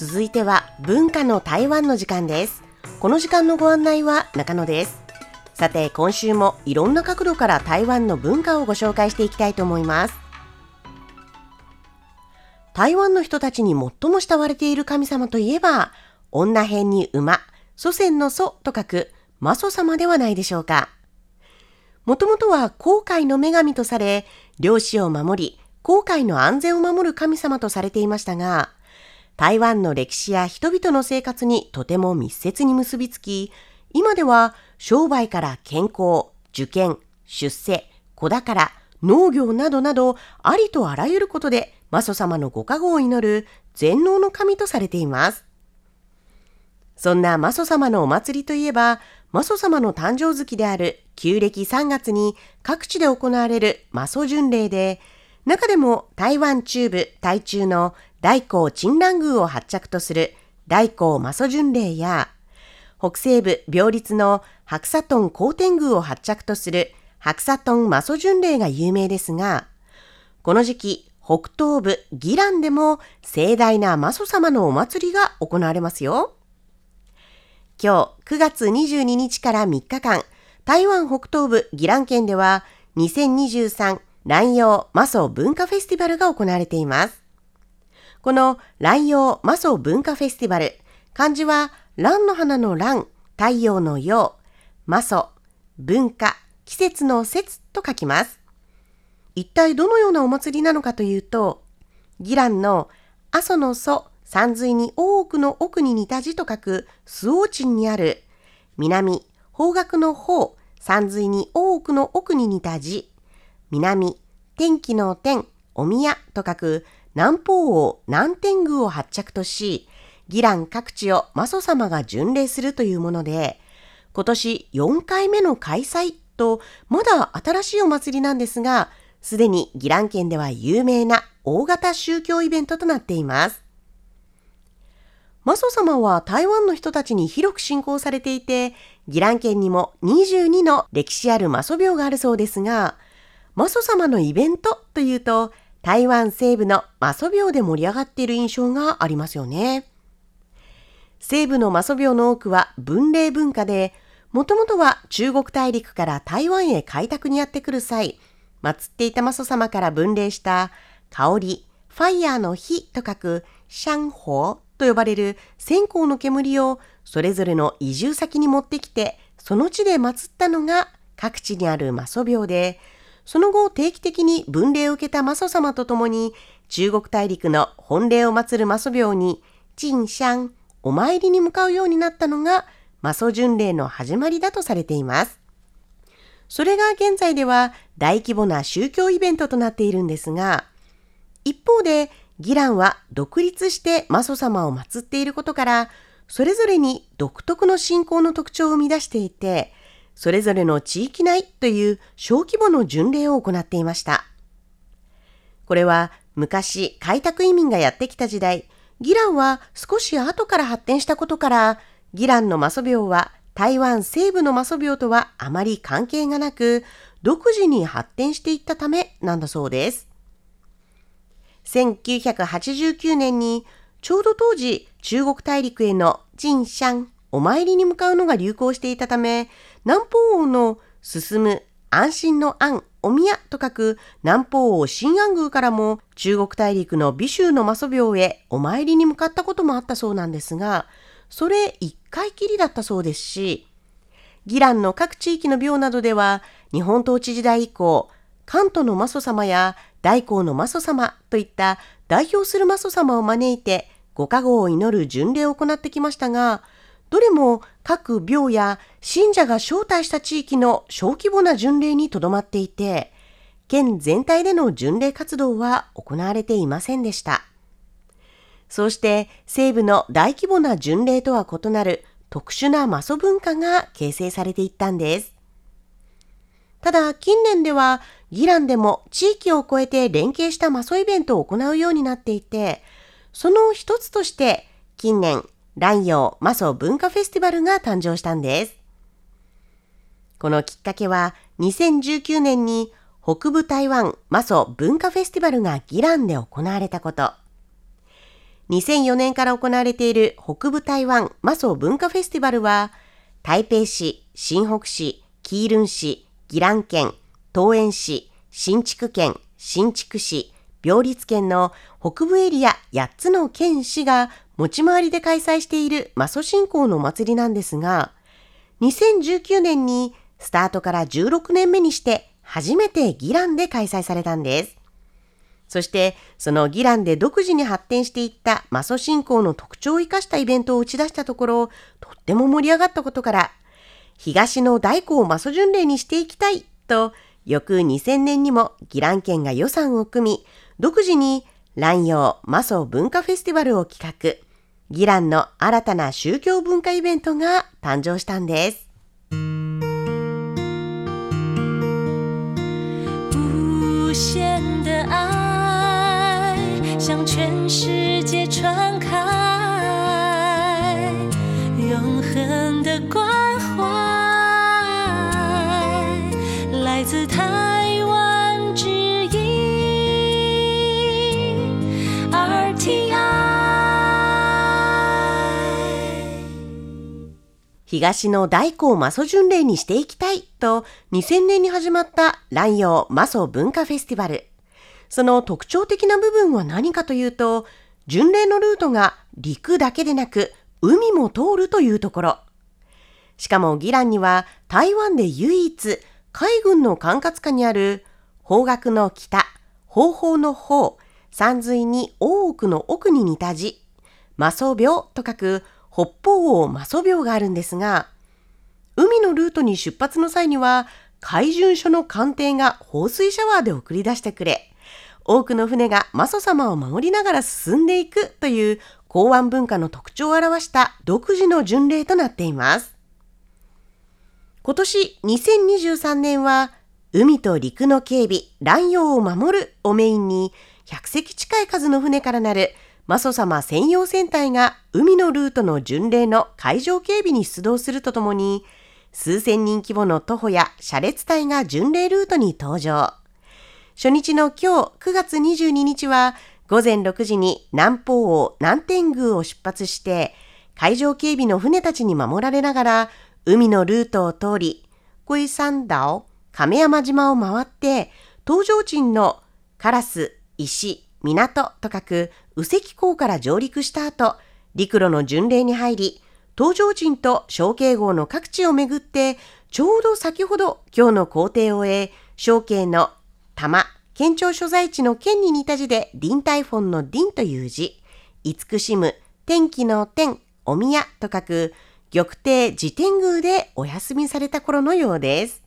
続いては文化の台湾の時間です。この時間のご案内は中野です。さて今週もいろんな角度から台湾の文化をご紹介していきたいと思います。台湾の人たちに最も慕われている神様といえば女編に馬祖先の祖と書く魔祖様ではないでしょうか。もともとは航海の女神とされ漁師を守り航海の安全を守る神様とされていましたが台湾の歴史や人々の生活にとても密接に結びつき、今では商売から健康、受験、出世、子宝、農業などなど、ありとあらゆることで、マソ様のご加護を祈る全能の神とされています。そんなマソ様のお祭りといえば、マソ様の誕生月である旧暦3月に各地で行われるマソ巡礼で、中でも台湾中部、台中の大光鎮蘭宮を発着とする大光マソ巡礼や、北西部病立の白砂トン高天宮を発着とする白砂トンマソ巡礼が有名ですが、この時期、北東部ギランでも盛大なマソ様のお祭りが行われますよ。今日9月22日から3日間、台湾北東部ギラン県では2023蘭陽マソ文化フェスティバルが行われています。この蘭陽マソ文化フェスティバル、漢字は蘭の花の蘭、太陽の陽、マソ、文化、季節の節と書きます。一体どのようなお祭りなのかというと、ギランの阿蘇の蘇、山水に多くの奥に似た字と書くスオーチンにある、南、方角の方、山水に多くの奥に似た字、南、天気の天、お宮と書く南方王南天宮を発着とし、義蘭各地をマソ様が巡礼するというもので、今年4回目の開催と、まだ新しいお祭りなんですが、すでに義蘭県では有名な大型宗教イベントとなっています。マソ様は台湾の人たちに広く信仰されていて、義蘭県にも22の歴史あるマソ廟があるそうですが、マソ様のイベントというと、台湾西部のマソ廟で盛り上がっている印象がありますよね。西部のマソ廟の多くは分霊文化で、もともとは中国大陸から台湾へ開拓にやってくる際、祀っていたマソ様から分霊した香り、ファイヤーの火と書くシャンホーと呼ばれる線香の煙をそれぞれの移住先に持ってきて、その地で祀ったのが各地にあるマソ廟で、その後定期的に分霊を受けたマソ様と共に中国大陸の本霊を祀るマソ廟に鎮シャン、お参りに向かうようになったのがマソ巡礼の始まりだとされています。それが現在では大規模な宗教イベントとなっているんですが、一方でギランは独立してマソ様を祀っていることから、それぞれに独特の信仰の特徴を生み出していて、それぞれの地域内という小規模の巡礼を行っていました。これは昔開拓移民がやってきた時代、ギランは少し後から発展したことから、ギランのマソ廟は台湾西部のマソ廟とはあまり関係がなく、独自に発展していったためなんだそうです。1989年にちょうど当時中国大陸へのジシャンお参りに向かうのが流行していたため、南方王の進む安心の安、お宮と書く南方王新安宮からも中国大陸の美州のマソ廟へお参りに向かったこともあったそうなんですが、それ一回きりだったそうですし、ギランの各地域の廟などでは日本統治時代以降、関東のマソ様や大光のマソ様といった代表するマソ様を招いてご加護を祈る巡礼を行ってきましたが、どれも各廟や信者が招待した地域の小規模な巡礼にとどまっていて、県全体での巡礼活動は行われていませんでした。そうして西部の大規模な巡礼とは異なる特殊なマソ文化が形成されていったんです。ただ近年ではギランでも地域を超えて連携したマソイベントを行うようになっていて、その一つとして近年蘭陽マソ文化フェスティバルが誕生したんです。このきっかけは2019年に北部台湾マソ文化フェスティバルがギランで行われたこと。2004年から行われている北部台湾マソ文化フェスティバルは、台北市、新北市、キールン市、宜蘭県、東園市、新築県、新築市、病立県の北部エリア8つの県市が持ち回りで開催しているマソ信仰のお祭りなんですが、2019年にスタートから16年目にして初めてギランで開催されたんです。そして、そのギランで独自に発展していったマソ信仰の特徴を生かしたイベントを打ち出したところ、とっても盛り上がったことから、東の大工をマソ巡礼にしていきたいと、翌2000年にもギラン県が予算を組み、独自に蘭陽マソ文化フェスティバルを企画、ギランの新たな宗教文化イベントが誕生したんです。無限的愛向全世界傳開，永恒的關懷來自台東の大工をマソ巡礼にしていきたいと2000年に始まった蘭陽マソ文化フェスティバル。その特徴的な部分は何かというと、巡礼のルートが陸だけでなく海も通るというところ。しかもギランには台湾で唯一海軍の管轄下にある方角の北、方法の方、山水に大奥の奥に似た字、マソ廟と書く北方王マソ廟があるんですが、海のルートに出発の際には海巡署の艦艇が放水シャワーで送り出してくれ、多くの船がマソ様を守りながら進んでいくという港湾文化の特徴を表した独自の巡礼となっています。今年2023年は海と陸の警備、乱用を守るをメインに100隻近い数の船からなるマソ様専用船体が海のルートの巡礼の海上警備に出動するとともに数千人規模の徒歩や車列隊が巡礼ルートに登場。初日の今日9月22日は午前6時に南方王南天宮を出発して海上警備の船たちに守られながら海のルートを通り、龟山島、亀山島を回って東上鎮のカラス、石、港と書く宇石港から上陸した後、陸路の巡礼に入り、東上鎮と小慶号の各地をめぐって、ちょうど先ほど今日の工程を終え、小慶の玉、県庁所在地の県に似た字で、臨台フォンの臨という字、慈しむ、天気の天、お宮と書く、玉帝自天宮でお休みされた頃のようです。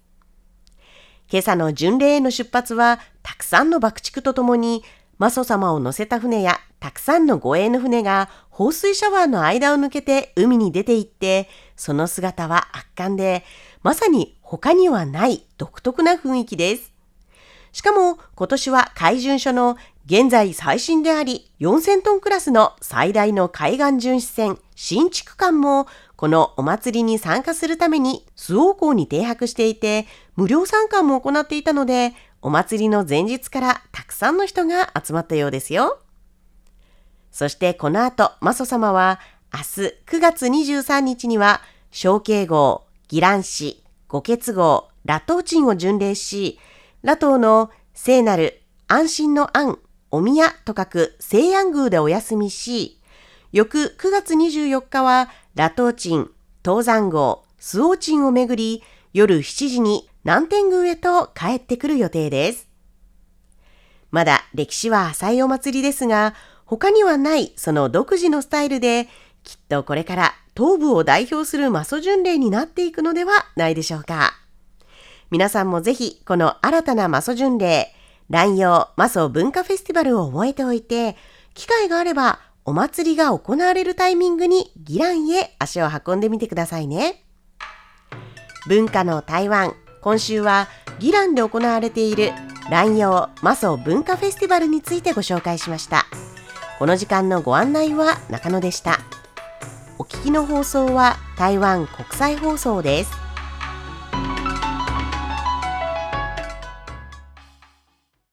今朝の巡礼への出発は、たくさんの爆竹とともに、マソ様を乗せた船やたくさんの護衛の船が放水シャワーの間を抜けて海に出て行って、その姿は圧巻で、まさに他にはない独特な雰囲気です。しかも今年は海巡署の現在最新であり4000トンクラスの最大の海岸巡視船新築艦もこのお祭りに参加するために周防港に停泊していて無料参加も行っていたのでお祭りの前日からたくさんの人が集まったようですよ。そしてこの後、マソ様は明日9月23日には小慶号、義蘭市、五血号、ラトウチンを巡礼し、ラトウの聖なる安心の安、お宮と書く聖安宮でお休みし、翌9月24日はラトウチン、東山号、スオーチンをめぐり、夜7時に南天宮へと帰ってくる予定です。まだ歴史は浅いお祭りですが、他にはないその独自のスタイルで、きっとこれから東部を代表するマソ巡礼になっていくのではないでしょうか。皆さんもぜひこの新たなマソ巡礼、乱用マソ文化フェスティバルを覚えておいて、機会があればお祭りが行われるタイミングにギランへ足を運んでみてくださいね。文化の台湾、今週はギランで行われている乱用マソ文化フェスティバルについてご紹介しました。この時間のご案内は中野でした。お聞きの放送は台湾国際放送です。